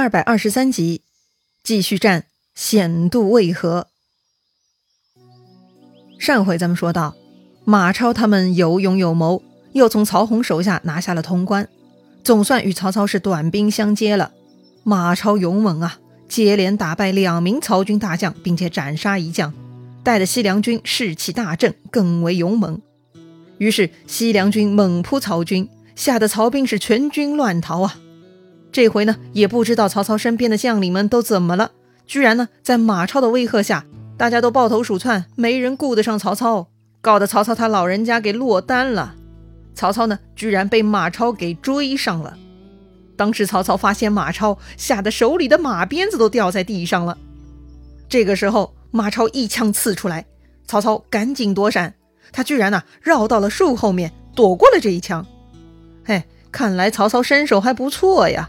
二百二十三集，继续战，险渡渭河。上回咱们说到，马超他们有勇有谋，又从曹洪手下拿下了潼关，总算与曹操是短兵相接了。马超勇猛啊，接连打败两名曹军大将，并且斩杀一将，带的西凉军士气大振，更为勇猛。于是西凉军猛扑曹军，吓得曹兵是全军乱逃啊。这回呢，也不知道曹操身边的将领们都怎么了，居然呢，在马超的威吓下，大家都抱头鼠窜，没人顾得上曹操，搞得曹操他老人家给落单了。曹操呢，居然被马超给追上了。当时曹操发现马超，吓得手里的马鞭子都掉在地上了。这个时候，马超一枪刺出来，曹操赶紧躲闪，他居然呢，绕到了树后面，躲过了这一枪。嘿，看来曹操身手还不错呀。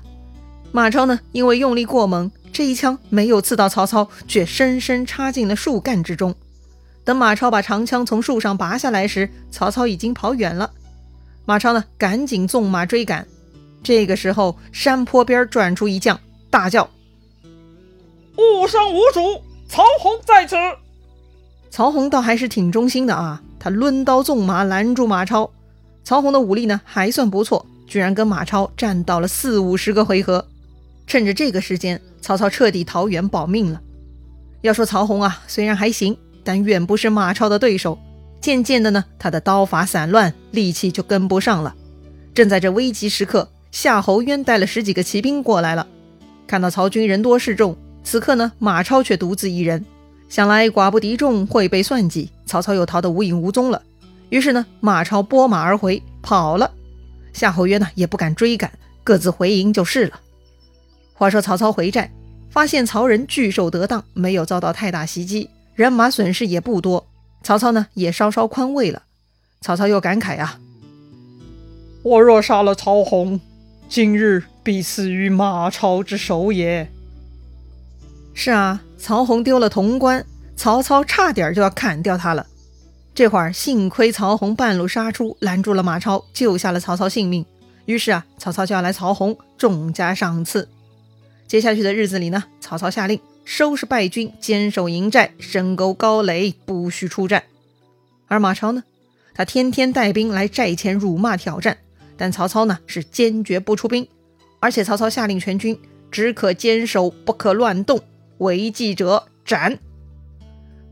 马超呢，因为用力过猛，这一枪没有刺到曹操，却深深插进了树干之中。等马超把长枪从树上拔下来时，曹操已经跑远了。马超呢，赶紧纵马追赶。这个时候，山坡边转出一将，大叫：“误伤无主，曹洪在此！”曹洪倒还是挺忠心的啊，他抡刀纵马拦住马超。曹洪的武力呢，还算不错，居然跟马超战到了四五十个回合。趁着这个时间，曹操彻底逃远保命了。要说曹洪啊，虽然还行，但远不是马超的对手。渐渐的呢，他的刀法散乱，力气就跟不上了。正在这危急时刻，夏侯渊带了十几个骑兵过来了。看到曹军人多势众，此刻呢，马超却独自一人，想来寡不敌众会被算计，曹操又逃得无影无踪了。于是呢，马超拨马而回，跑了。夏侯渊呢，也不敢追赶，各自回营就是了。话说曹操回寨，发现曹仁据守得当，没有遭到太大袭击，人马损失也不多。曹操呢也稍稍宽慰了。曹操又感慨啊：“我若杀了曹洪，今日必死于马超之手也。”是啊，曹洪丢了潼关，曹操差点就要砍掉他了。这会儿幸亏曹洪半路杀出，拦住了马超，救下了曹操性命。于是啊，曹操就要来曹洪，重加赏赐。接下去的日子里呢，曹操下令收拾败军，坚守营寨，深沟高垒，不许出战。而马超呢，他天天带兵来寨前辱骂挑战，但曹操呢是坚决不出兵，而且曹操下令全军只可坚守，不可乱动，违纪者斩。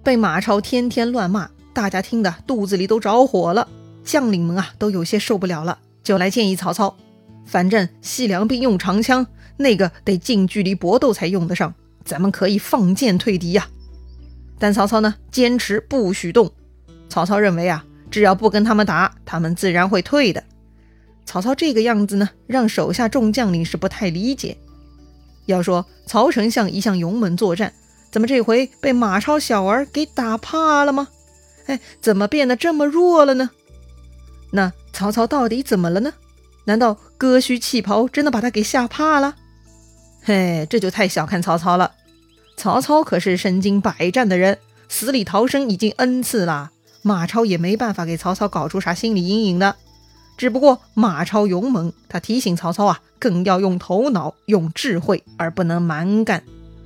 被马超天天乱骂，大家听得肚子里都着火了，将领们啊都有些受不了了，就来建议曹操，反正西凉兵用长枪。那个得近距离搏斗才用得上，咱们可以放箭退敌呀。但曹操呢，坚持不许动。曹操认为啊，只要不跟他们打，他们自然会退的。曹操这个样子呢，让手下众将领是不太理解。要说曹丞相一向勇猛作战，怎么这回被马超小儿给打怕了吗？哎，怎么变得这么弱了呢？那曹操到底怎么了呢？难道割须弃袍真的把他给吓怕了？嘿，这就太小看曹操了。曹操可是身经百战的人，死里逃生已经 n 次了。马超也没办法给曹操搞出啥心理阴影的。只不过马超勇猛，他提醒曹操啊，更要用头脑、用智慧，而不能蛮干。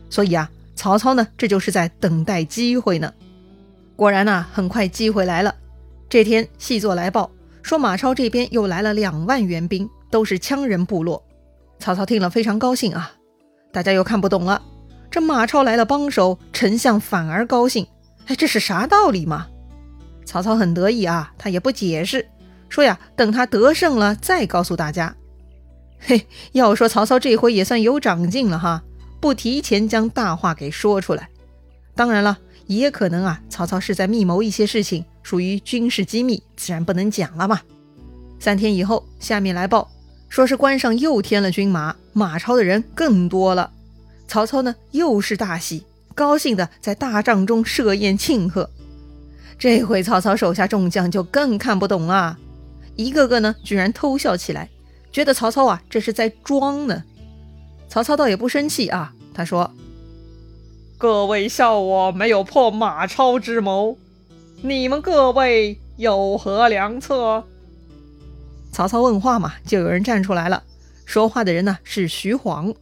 所以啊，曹操呢，这就是在等待机会呢。果然呐，很快机会来了。这天，细作来报说，马超这边又来了两万援兵，都是羌人部落。曹操听了非常高兴啊。大家又看不懂了，这马超来了帮手，丞相反而高兴，哎，这是啥道理嘛？曹操很得意啊，他也不解释，说呀，等他得胜了再告诉大家。嘿，要说曹操这回也算有长进了哈，不提前将大话给说出来。当然了，也可能啊，曹操是在密谋一些事情，属于军事机密，自然不能讲了嘛。三天以后，下面来报。说是关上又添了军马，马超的人更多了。曹操呢又是大喜，高兴的在大帐中设宴庆贺。这回曹操手下众将就更看不懂了，一个个呢居然偷笑起来，觉得曹操啊这是在装呢。曹操倒也不生气啊，他说：“各位笑我没有破马超之谋，你们各位有何良策？”曹操问话嘛，就有人站出来了。说话的人呢是徐晃，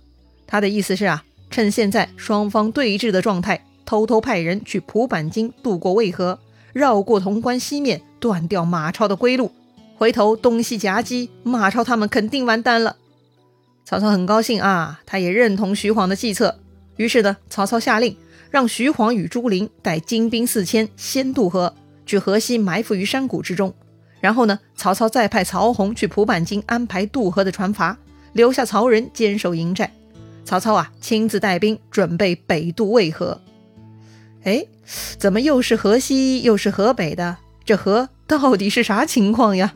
他的意思是啊，趁现在双方对峙的状态，偷偷派人去蒲坂津渡过渭河，绕过潼关西面，断掉马超的归路。回头东西夹击，马超他们肯定完蛋了。曹操很高兴啊，他也认同徐晃的计策。于是呢，曹操下令让徐晃与朱灵带精兵四千先渡河，去河西埋伏于山谷之中。然后呢，曹操再派曹洪去蒲坂津安排渡河的船筏，留下曹仁坚守营寨。曹操啊，亲自带兵准备北渡渭河。哎，怎么又是河西又是河北的？这河到底是啥情况呀？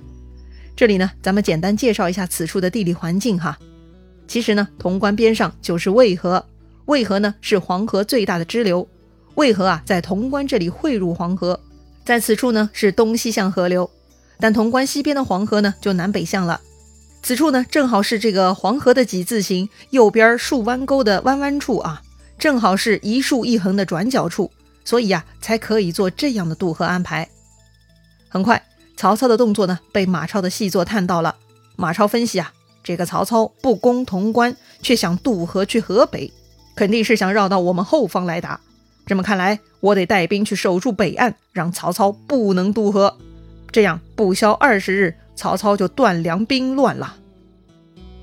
这里呢，咱们简单介绍一下此处的地理环境哈。其实呢，潼关边上就是渭河，渭河呢是黄河最大的支流。渭河啊，在潼关这里汇入黄河，在此处呢是东西向河流。但潼关西边的黄河呢，就南北向了。此处呢，正好是这个黄河的几字形，右边竖弯钩的弯弯处啊，正好是一竖一横的转角处，所以呀，才可以做这样的渡河安排。很快，曹操的动作呢，被马超的细作探到了。马超分析啊，这个曹操不攻潼关，却想渡河去河北，肯定是想绕到我们后方来打。这么看来，我得带兵去守住北岸，让曹操不能渡河。这样不消二十日，曹操就断粮兵乱了。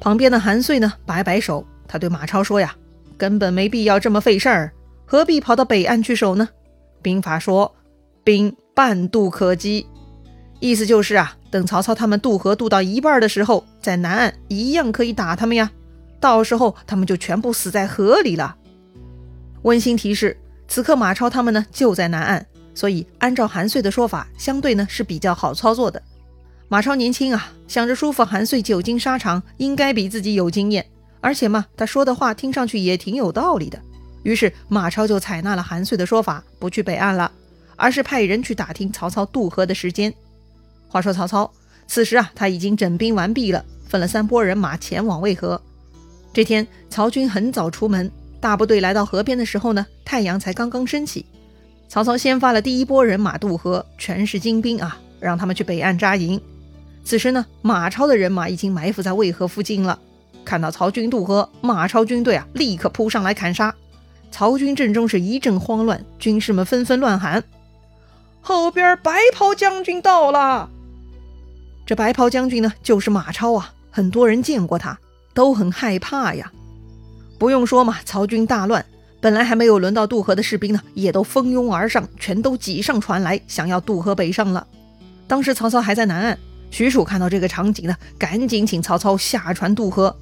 旁边的韩遂呢，摆摆手，他对马超说：“呀，根本没必要这么费事儿，何必跑到北岸去守呢？兵法说，兵半渡可击，意思就是啊，等曹操他们渡河渡到一半的时候，在南岸一样可以打他们呀。到时候他们就全部死在河里了。”温馨提示：此刻马超他们呢，就在南岸。所以，按照韩遂的说法，相对呢是比较好操作的。马超年轻啊，想着叔父韩遂久经沙场，应该比自己有经验，而且嘛，他说的话听上去也挺有道理的。于是，马超就采纳了韩遂的说法，不去北岸了，而是派人去打听曹操渡河的时间。话说曹操此时啊，他已经整兵完毕了，分了三拨人马前往渭河。这天，曹军很早出门，大部队来到河边的时候呢，太阳才刚刚升起。曹操先发了第一波人马渡河，全是精兵啊，让他们去北岸扎营。此时呢，马超的人马已经埋伏在渭河附近了。看到曹军渡河，马超军队啊，立刻扑上来砍杀。曹军阵中是一阵慌乱，军士们纷纷乱喊：“后边白袍将军到了！”这白袍将军呢，就是马超啊。很多人见过他，都很害怕呀。不用说嘛，曹军大乱。本来还没有轮到渡河的士兵呢，也都蜂拥而上，全都挤上船来，想要渡河北上了。当时曹操还在南岸，许褚看到这个场景呢，赶紧请曹操下船渡河。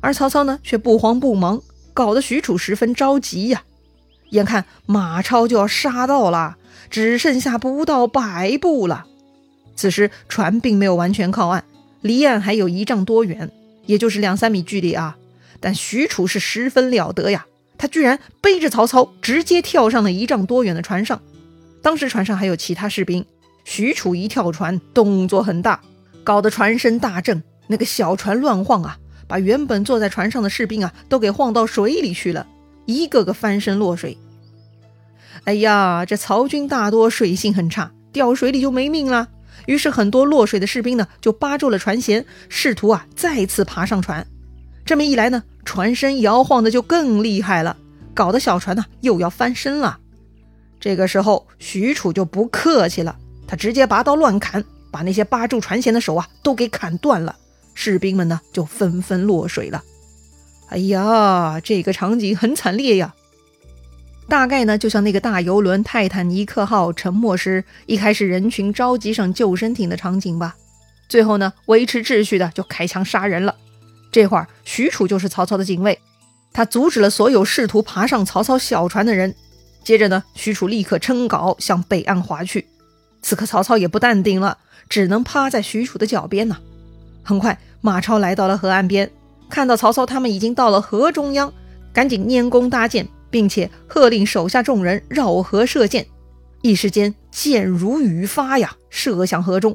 而曹操呢，却不慌不忙，搞得许褚十分着急呀。眼看马超就要杀到了，只剩下不到百步了。此时船并没有完全靠岸，离岸还有一丈多远，也就是两三米距离啊。但许褚是十分了得呀。他居然背着曹操直接跳上了一丈多远的船上，当时船上还有其他士兵。许褚一跳船，动作很大，搞得船身大震，那个小船乱晃啊，把原本坐在船上的士兵啊都给晃到水里去了，一个个翻身落水。哎呀，这曹军大多水性很差，掉水里就没命了。于是很多落水的士兵呢，就扒住了船舷，试图啊再次爬上船。这么一来呢。船身摇晃的就更厉害了，搞得小船呢又要翻身了。这个时候，许褚就不客气了，他直接拔刀乱砍，把那些扒住船舷的手啊都给砍断了。士兵们呢就纷纷落水了。哎呀，这个场景很惨烈呀！大概呢就像那个大游轮泰坦尼克号沉没时，一开始人群着急上救生艇的场景吧。最后呢，维持秩序的就开枪杀人了。这会儿，许褚就是曹操的警卫，他阻止了所有试图爬上曹操小船的人。接着呢，许褚立刻撑镐向北岸划去。此刻，曹操也不淡定了，只能趴在许褚的脚边呢。很快，马超来到了河岸边，看到曹操他们已经到了河中央，赶紧拈弓搭箭，并且喝令手下众人绕河射箭。一时间，箭如雨发呀，射向河中。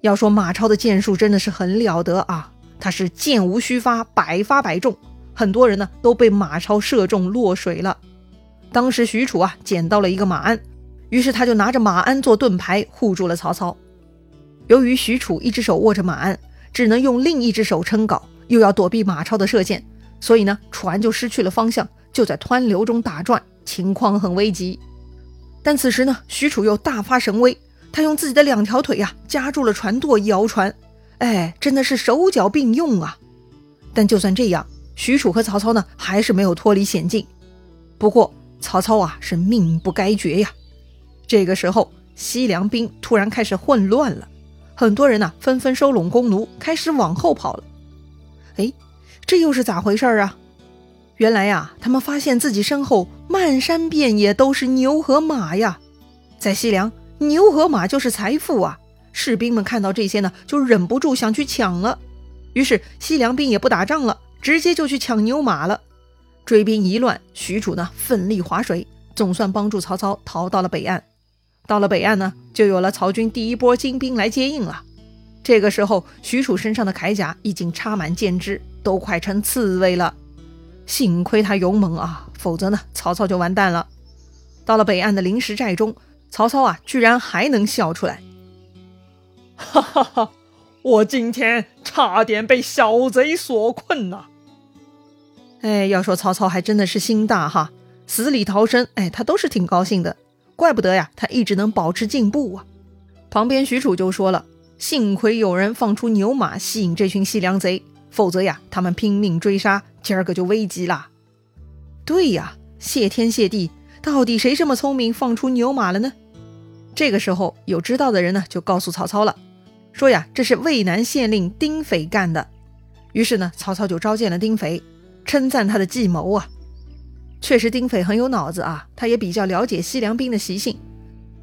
要说马超的箭术真的是很了得啊！他是箭无虚发，百发百中，很多人呢都被马超射中落水了。当时许褚啊捡到了一个马鞍，于是他就拿着马鞍做盾牌护住了曹操。由于许褚一只手握着马鞍，只能用另一只手撑镐，又要躲避马超的射箭，所以呢，船就失去了方向，就在湍流中打转，情况很危急。但此时呢，许褚又大发神威，他用自己的两条腿呀夹住了船舵，摇船，哎，真的是手脚并用啊！但就算这样，许褚和曹操呢，还是没有脱离险境。不过曹操啊，是命不该绝呀。这个时候，西凉兵突然开始混乱了，很多人呢纷纷收拢弓弩，开始往后跑了。哎，这又是咋回事啊？原来呀，他们发现自己身后漫山遍野都是牛和马呀。在西凉，牛和马就是财富啊。士兵们看到这些呢，就忍不住想去抢了。于是西凉兵也不打仗了，直接就去抢牛马了。追兵一乱，许褚呢奋力划水，总算帮助曹操逃到了北岸。到了北岸呢，就有了曹军第一波精兵来接应了。这个时候，许褚身上的铠甲已经插满箭枝，都快成刺猬了。幸亏他勇猛啊，否则呢，曹操就完蛋了。到了北岸的临时寨中，曹操啊，居然还能笑出来，哈哈哈！我今天差点被小贼所困呐。哎，要说曹操还真的是心大哈，死里逃生，哎，他都是挺高兴的。怪不得呀，他一直能保持进步啊！旁边许褚就说了：“幸亏有人放出牛马吸引这群西凉贼，否则呀，他们拼命追杀，今儿个就危急了。”对呀，谢天谢地，到底谁这么聪明放出牛马了呢？这个时候有知道的人呢，就告诉曹操了，说呀，这是渭南县令丁斐干的。于是呢，曹操就召见了丁斐，称赞他的计谋啊。确实，丁斐很有脑子啊，他也比较了解西凉兵的习性。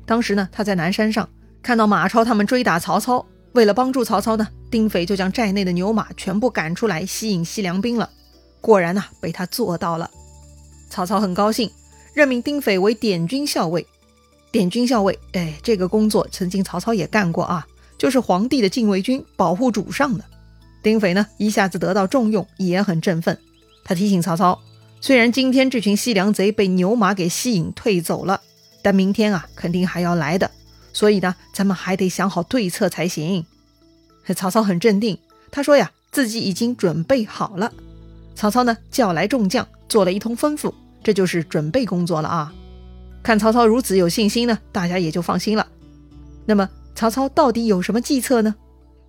当时呢，他在南山上看到马超他们追打曹操，为了帮助曹操呢，丁斐就将寨内的牛马全部赶出来吸引西凉兵了。果然呢，被他做到了。曹操很高兴，任命丁斐为点军校尉。点军校尉，哎，这个工作曾经曹操也干过啊，就是皇帝的禁卫军，保护主上的。丁斐呢，一下子得到重用，也很振奋。他提醒曹操。虽然今天这群西凉贼被牛马给吸引退走了，但明天啊肯定还要来的，所以呢，咱们还得想好对策才行。曹操很镇定，他说呀，自己已经准备好了。曹操呢叫来众将，做了一通吩咐，这就是准备工作了啊。看曹操如此有信心呢，大家也就放心了。那么曹操到底有什么计策呢？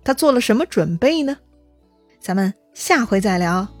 他做了什么准备呢？咱们下回再聊。